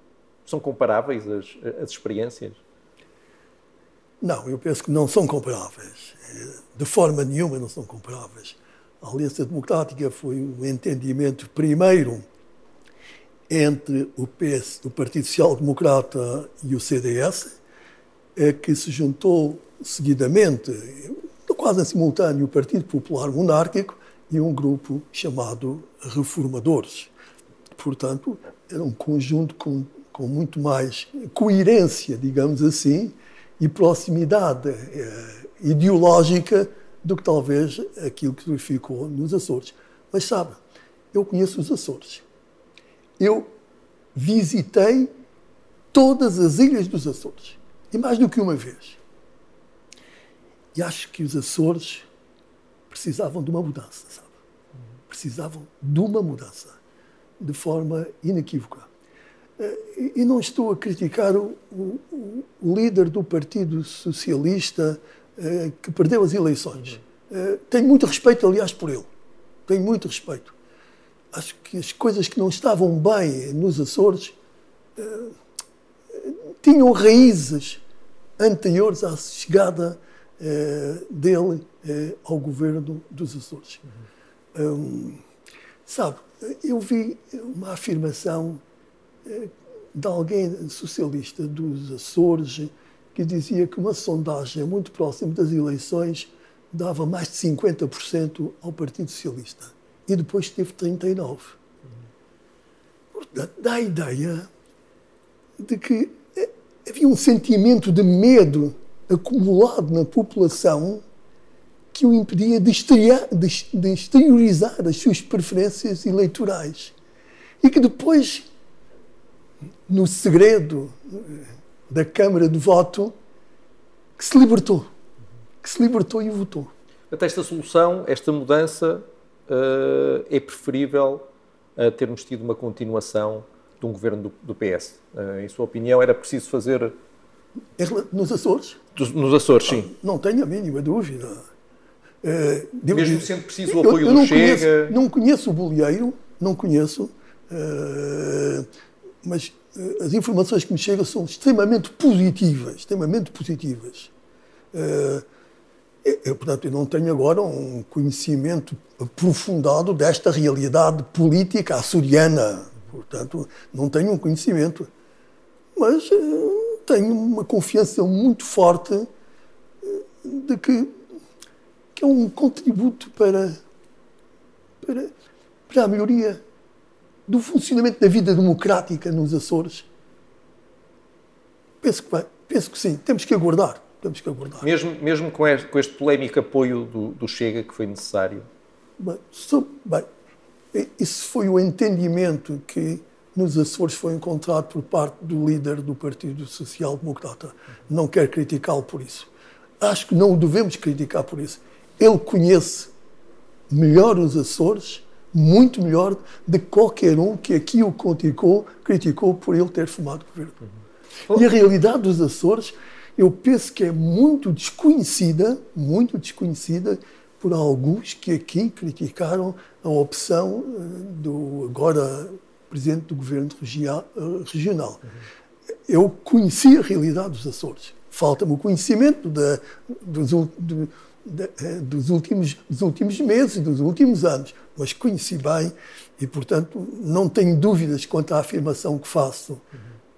são comparáveis as, as experiências? Não, eu penso que não são comparáveis. De forma nenhuma não são comparáveis. A Aliança Democrática foi um entendimento primeiro entre o PS, o Partido Social Democrata e o CDS, é que se juntou seguidamente, quase em simultâneo, o Partido Popular Monárquico e um grupo chamado Reformadores. Portanto, era um conjunto com, com muito mais coerência, digamos assim, e proximidade eh, ideológica do que talvez aquilo que ficou nos Açores. Mas sabe, eu conheço os Açores eu visitei todas as ilhas dos Açores. E mais do que uma vez. E acho que os Açores precisavam de uma mudança, sabe? Precisavam de uma mudança, de forma inequívoca. Eh, e não estou a criticar o, o, o líder do Partido Socialista eh, que perdeu as eleições. Eh, tenho muito respeito, aliás, por ele. Tenho muito respeito acho que as coisas que não estavam bem nos Açores uh, tinham raízes anteriores à chegada dele ao governo dos Açores. Uhum. Um, sabe, eu vi uma afirmação de alguém socialista dos Açores que dizia que uma sondagem muito próxima das eleições dava mais de 50% ao Partido Socialista e depois teve 39. Portanto, dá a ideia de que eh, havia um sentimento de medo acumulado na população que o impedia de, de exteriorizar as suas preferências eleitorais. E que depois, no segredo eh, da Câmara de Voto, que se libertou. Que se libertou e votou. Até esta solução, esta mudança, uh, é preferível uh, termos tido uma continuação de um governo do, do PS. Uh, em sua opinião, era preciso fazer. Nos Açores? Dos, nos Açores, sim. Não, não tenho a mínima dúvida. Uh, Mesmo sendo preciso o apoio eu, eu do Chega. Conheço, não conheço o bolieiro, não conheço, uh, mas as informações que me chegam são extremamente positivas, extremamente positivas. Eu, portanto, eu não tenho agora um conhecimento aprofundado desta realidade política açoriana. Portanto, não tenho um conhecimento. Mas eh, tenho uma confiança muito forte eh, de que, que é um contributo para, para, para a melhoria do funcionamento da vida democrática nos Açores. Penso que, penso que sim, temos que aguardar temos que abordar. Mesmo, mesmo com, este, com este polémico apoio do, do Chega que foi necessário? Bem, bem, Isso foi o entendimento que nos Açores foi encontrado por parte do líder do Partido Social Democrata. Não quero criticá-lo por isso. Acho que não o devemos criticar por isso. Ele conhece melhor os Açores, muito melhor de qualquer um que aqui o criticou, criticou por ele ter formado governo. Uhum. E a realidade dos Açores, eu penso que é muito desconhecida, muito desconhecida por alguns que aqui criticaram a opção eh, do agora presidente do governo eh, regional. Uhum. Eu conheci a realidade dos Açores. Falta-me o conhecimento da, dos, do, eh, dos, últimos, dos últimos meses, dos últimos anos, mas conheci bem e, portanto, não tenho dúvidas quanto à afirmação que faço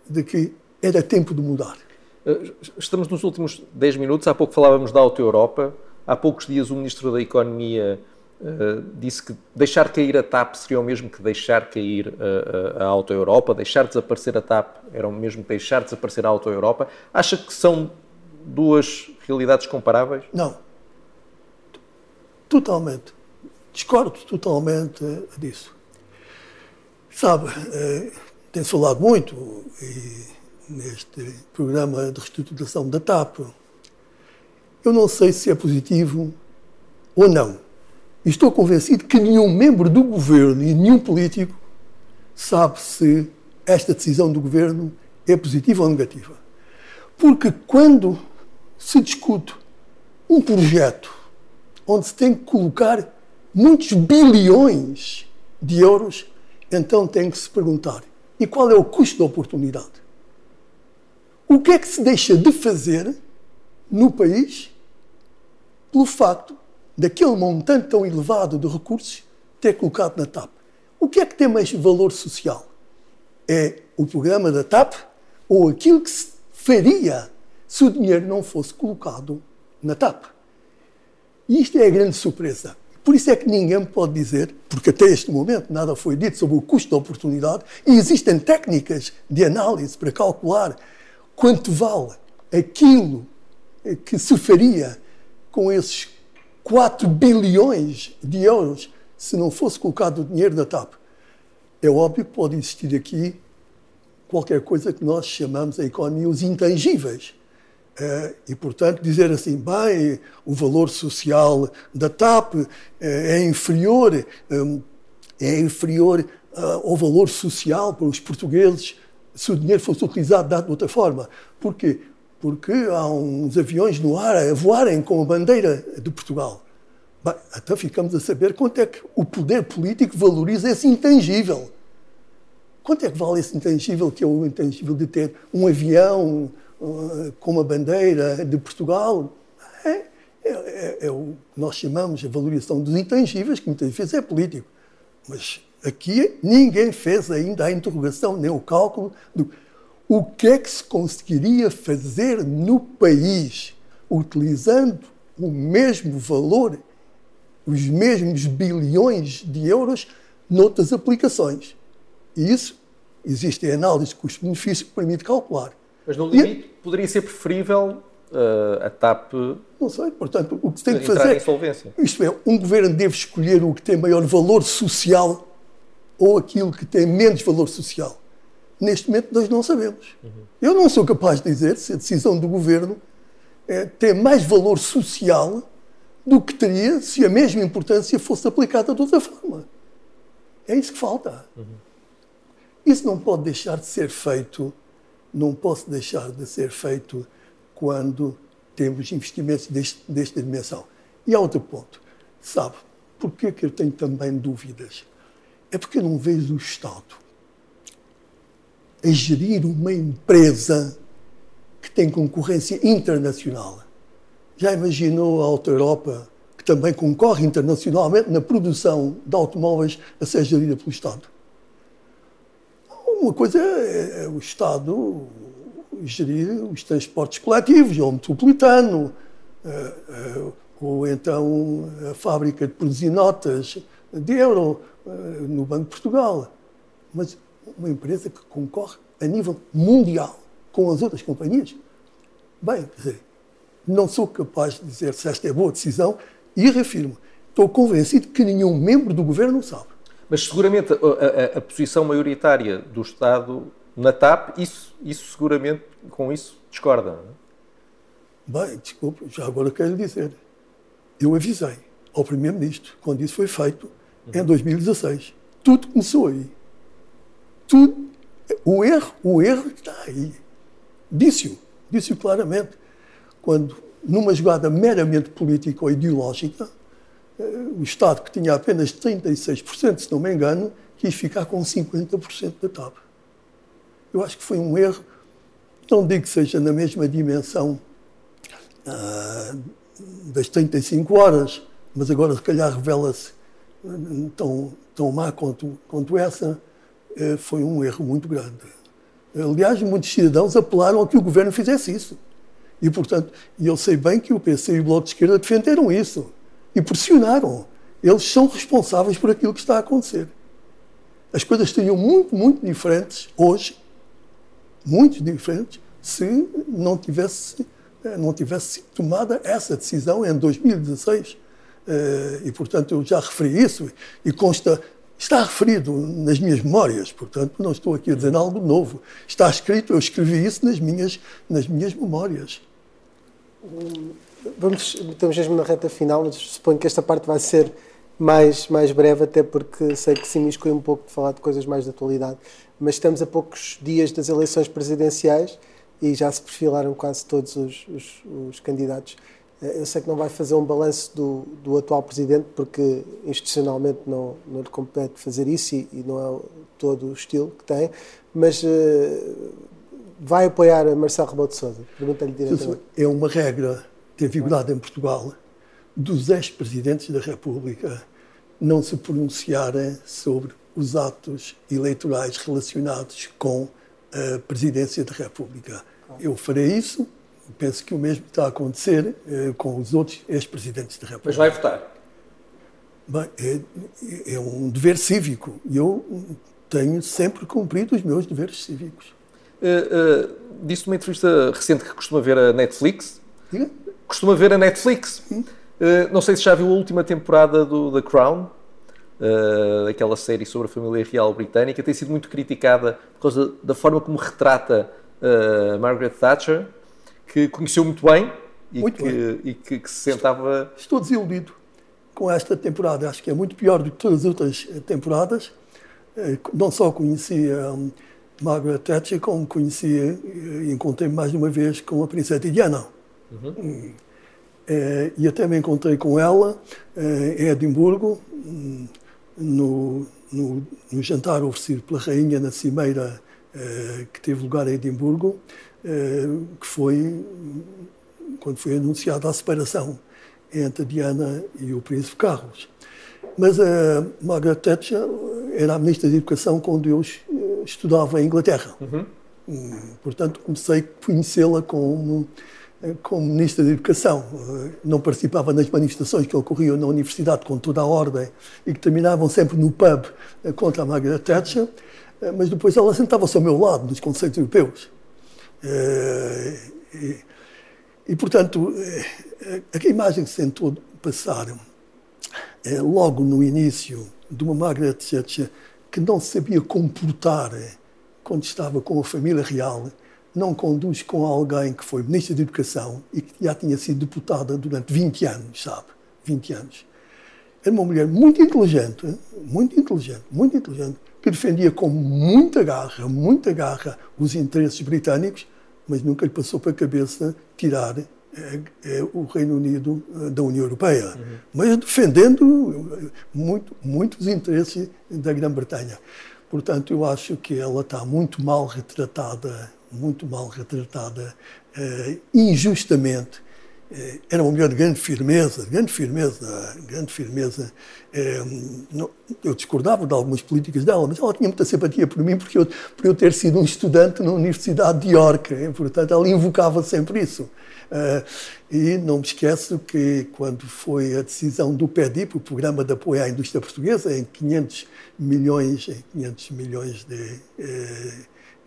de que era tempo de mudar. Eh, estamos nos últimos 10 minutos, há pouco falávamos da Auto Europa, há poucos dias o Ministro da Economia uh, disse que deixar cair a TAP seria o mesmo que deixar cair a, a, a Auto Europa, deixar desaparecer a TAP era o mesmo que deixar desaparecer a Auto Europa. Acha que são duas realidades comparáveis? Não. Totalmente. Discordo totalmente disso. Sabe, eh, tem-se falado muito e, neste programa de reestruturação da TAP. Eu não sei se é positivo ou não. Estou convencido que nenhum membro do governo e nenhum político sabe se esta decisão do governo é positiva ou negativa. Porque quando se discute um projeto onde se tem que colocar muitos bilhões de euros, então tem que se perguntar: e qual é o custo da oportunidade? O que é que se deixa de fazer no país pelo facto daquele montante tão elevado de recursos ter colocado na TAP? O que é que tem mais valor social? É o programa da TAP ou aquilo que se faria se o dinheiro não fosse colocado na TAP? E isto é a grande surpresa. Por isso é que ninguém pode dizer, porque até este momento nada foi dito sobre o custo da oportunidade, e existem técnicas de análise para calcular quanto vale aquilo que se faria com esses 4 bilhões de euros se não fosse colocado o dinheiro da TAP. É óbvio que pode existir aqui qualquer coisa que nós chamamos a economia os intangíveis. Eh, e, portanto, dizer assim, bem, o valor social da TAP eh, é inferior, eh, é inferior ao valor social para os portugueses se o dinheiro fosse utilizado de outra forma. Porquê? Porque há uns aviões no ar a voarem com a bandeira de Portugal. Bem, então ficamos a saber quanto é que o poder político valoriza esse intangível. Quanto é que vale esse intangível, que é o intangível de ter um avião, com uma bandeira de Portugal. É, é, é, é, o que nós chamamos a valorização dos intangíveis, que muitas vezes é político. Mas aqui ninguém fez ainda a interrogação, nem o cálculo do o que é que se conseguiria fazer no país utilizando o mesmo valor, os mesmos bilhões de euros noutras aplicações. E isso existe a análise de custo-benefício que permite calcular. Mas no limite e... poderia ser preferível uh, a TAP. Não sei, portanto, o que se tem que fazer. Isto é, um governo deve escolher o que tem maior valor social ou aquilo que tem menos valor social. Neste momento, nós não sabemos. Uhum. Eu não sou capaz de dizer se a decisão do governo é, tem mais valor social do que teria se a mesma importância fosse aplicada de outra forma. É isso que falta. Uhum. Isso não pode deixar de ser feito não posso deixar de ser feito quando temos investimentos deste, desta dimensão. E há outro ponto. Sabe, por que eu tenho também dúvidas? É porque eu não vejo o Estado a gerir uma empresa que tem concorrência internacional. Já imaginou a Auto Europa, que também concorre internacionalmente na produção de automóveis, a ser gerida pelo Estado? Uma coisa é, é o Estado gerir os transportes coletivos, ou metropolitano, é, é, ou então a fábrica de produzir notas de euro no Banco de Portugal. Mas uma empresa que concorre a nível mundial com as outras companhias. Bem, não sou capaz de dizer se esta é boa decisão e reafirmo, estou convencido que nenhum membro do governo sabe. Mas seguramente a, a, a, posição maioritária do Estado na TAP, isso, isso seguramente com isso discorda. Não é? Bem, desculpe, já agora quero dizer. Eu avisei ao Primeiro-Ministro quando isso foi feito uhum. em 2016. Tudo começou aí. Tudo. O erro, o erro está aí. Disse-o, disse-o claramente. Quando, numa jogada meramente política ou ideológica, o Estado, que tinha apenas 36%, se não me engano, quis ficar com 50% da TAP. Eu acho que foi um erro, não digo que seja na mesma dimensão ah, das 35 horas, mas agora se calhar revela-se ah, tão, tão má quanto, quanto essa, eh, foi um erro muito grande. Aliás, muitos cidadãos apelaram a que o governo fizesse isso. E, portanto, eu sei bem que o PC e o Bloco de Esquerda defenderam isso e pressionaram. Eles são responsáveis por aquilo que está a acontecer. As coisas seriam muito, muito diferentes hoje, muito diferentes, se não tivesse, eh, não tivesse tomada essa decisão em 2016. Eh, e, portanto, eu já referi isso e consta, está referido nas minhas memórias, portanto, não estou aqui a dizer algo novo. Está escrito, eu escrevi isso nas minhas, nas minhas memórias. Vamos, estamos mesmo na reta final, mas suponho que esta parte vai ser mais, mais breve, até porque sei que se imiscui um pouco de falar de coisas mais de atualidade. Mas estamos a poucos dias das eleições presidenciais e já se perfilaram quase todos os, os, os candidatos. Eh, eu sei que não vai fazer um balanço do, do atual presidente, porque institucionalmente não, não lhe compete fazer isso e, e não é todo o estilo que tem, mas uh, vai apoiar Marcelo Rebelo de Sousa? Pergunta-lhe diretamente. É uma regra tem vigorado em Portugal, dos ex-presidentes da República não se pronunciarem sobre os atos eleitorais relacionados com a presidência da República. Eu farei isso, penso que o mesmo está a acontecer eh, com os outros ex-presidentes da República. Mas vai votar? Bem, é, é um dever cívico e eu tenho sempre cumprido os meus deveres cívicos. Uh, uh, disse numa entrevista recente que costuma ver a Netflix. Diga? Costuma ver a Netflix. Uh, não sei se já viu a última temporada do The Crown, uh, aquela série sobre a família real britânica. Tem sido muito criticada por causa da forma como retrata uh, Margaret Thatcher, que conheceu muito bem e, muito que, bem. e que, que, se sentava. Estou desiludido com esta temporada. Acho que é muito pior do que todas as outras temporadas. Não só conhecia um, Margaret Thatcher, como conhecia e encontrei mais de uma vez com a Princesa Diana. Uhum. É, e até me encontrei com ela é, em Edimburgo, no, no, no, jantar oferecido pela rainha na cimeira é, que teve lugar em Edimburgo, que foi quando foi anunciada a separação entre Diana e o príncipe Carlos. Mas a Margaret Thatcher era a ministra da Educação quando eu estudava em Inglaterra. Uhum. Portanto, comecei a conhecê-la como como Ministro da Educação, eh, não participava nas manifestações que ocorriam na Universidade com toda a ordem e que terminavam sempre no pub eh, contra a Margaret Thatcher, eh, mas depois ela sentava-se ao meu lado nos conceitos europeus. E, e, portanto, a imagem que se tentou passar logo no início de uma Margaret Thatcher que não sabia comportar quando estava com a família real, não conduz com alguém que foi Ministro da Educação e que já tinha sido deputada durante 20 anos, sabe? 20 anos. Era uma mulher muito inteligente, muito inteligente, muito inteligente, que defendia com muita garra, muita garra os interesses britânicos, mas nunca lhe passou para a cabeça tirar é, é, o Reino Unido eh, da União Europeia, uhum. mas defendendo muito, muito os interesses da Grã-Bretanha. Portanto, eu acho que ela está muito mal retratada muito mal retratada, uh, injustamente. Uh, era uma mulher de grande firmeza, grande firmeza, grande firmeza. Uh, não, eu discordava de algumas políticas dela, mas ela tinha muita simpatia por mim porque eu, por eu ter sido um estudante na Universidade de York. E, portanto, ela invocava sempre isso. e não me esqueço que quando foi a decisão do PEDIP, o Programa de Apoio à Indústria Portuguesa, em 500 milhões, em 500 milhões de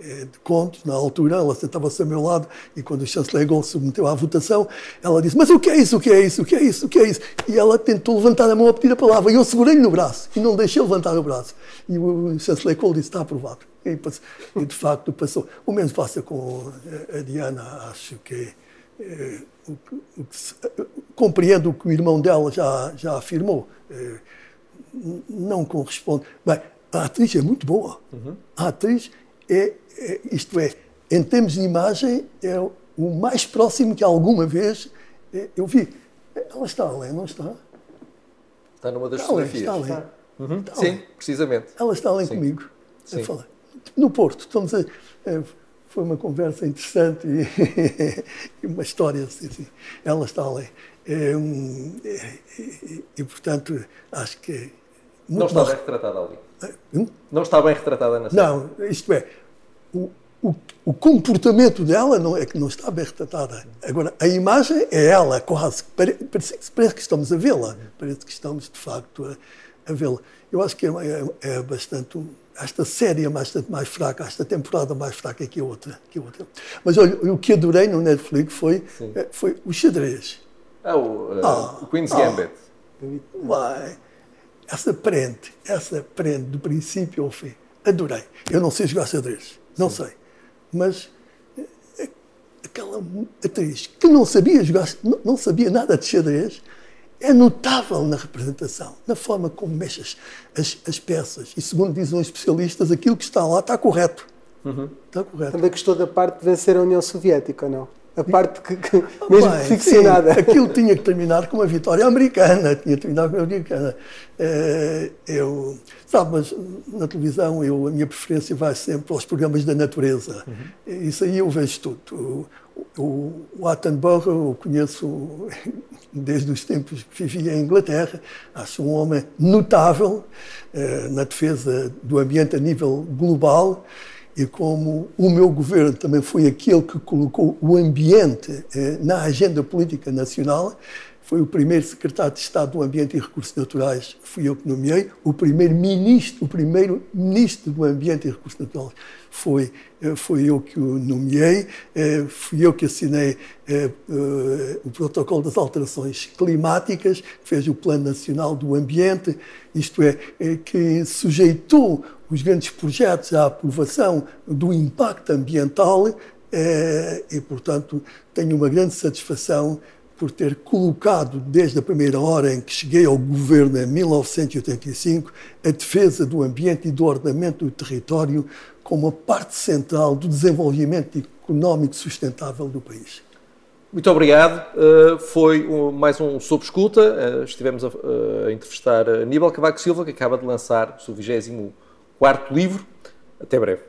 eh, de contos, na altura, ela sentava-se ao meu lado e quando o chanceler Gol submeteu à votação, ela disse, mas o que é isso, o que é isso, o que é isso, o que é isso? E ela tentou levantar a mão a pedir a palavra e eu segurei-lhe no braço e não deixei levantar o braço. E o chanceler Cole disse, está aprovado. E, e, de facto passou. O mesmo passa com a Diana, acho que, eh, o, o, o, compreendo o que o irmão dela já, já afirmou. Eh, não corresponde. Bem, a atriz é muito boa. Uhum. A atriz é, é, isto é, em termos de imagem, é o mais próximo que alguma vez é, eu vi. Ela está além, não está? Está numa das está fotografias. Está além. Uhum. Está além. Sim, precisamente. Ela está além Sim. comigo. Sim. falar. No Porto, estamos a, é, foi uma conversa interessante e, e uma história assim, assim. Ela está além. É, e, e, portanto, acho que. Não está bem retratada ali. Hum? Não está bem retratada na série. Não, isto é, o, o, o, comportamento dela não é que não está bem retratada. Agora, a imagem é ela, quase. Parece, parece que estamos a vê-la. Parece que estamos, de facto, a, a vê-la. Eu acho que é, é, é, bastante. Esta série é bastante mais fraca, esta temporada mais fraca que a outra. Que a outra. Mas olha, o que adorei no Netflix foi, eh, foi o xadrez. Ah, o, uh, ah, Queen's ah, Gambit. Vai essa prende, essa prende do princípio ao fim. Adorei. Eu não sei jogar xadrez, não Sim. sei. Mas eh, aquela atriz que não sabia jogar, não sabia nada de xadrez, é notável na representação, na forma como mexe as, as, peças. E segundo dizem os especialistas, aquilo que está lá está correto. Uhum. Está correto. Também gostou da parte de vencer a União Soviética, não? A parte que, que mesmo Bem, ficcionada. Sim, aquilo tinha que terminar com uma vitória americana, tinha que terminar com uma americana. Eh, eu, sabe, mas na televisão eu, a minha preferência vai sempre aos programas da natureza. Uhum. Isso aí eu vejo tudo. O, o Attenborough eu conheço desde os tempos que vivia em Inglaterra. Acho um homem notável eh, na defesa do ambiente a nível global e como o meu governo também foi aquele que colocou o ambiente eh, na agenda política nacional, foi o primeiro secretário de Estado do Ambiente e Recursos Naturais, fui eu que nomeei, o primeiro ministro, o primeiro ministro do Ambiente e Recursos Naturais foi, eh, foi eu que o nomeei, eh, fui eu que assinei o protocolo das alterações climáticas, fez o Plano Nacional do Ambiente, isto é, que sujeitou os grandes projetos à aprovação do impacto ambiental eh, e, portanto, tenho uma grande satisfação por ter colocado, desde a primeira hora em que cheguei ao governo em 1985, a defesa do ambiente e do ordenamento do território como parte central do desenvolvimento económico sustentável do país. Muito obrigado. Uh, foi mais um Sob Escuta. Uh, estivemos a, a entrevistar Aníbal Cavaco Silva, que acaba de lançar o seu 20 quarto livro. Até breve.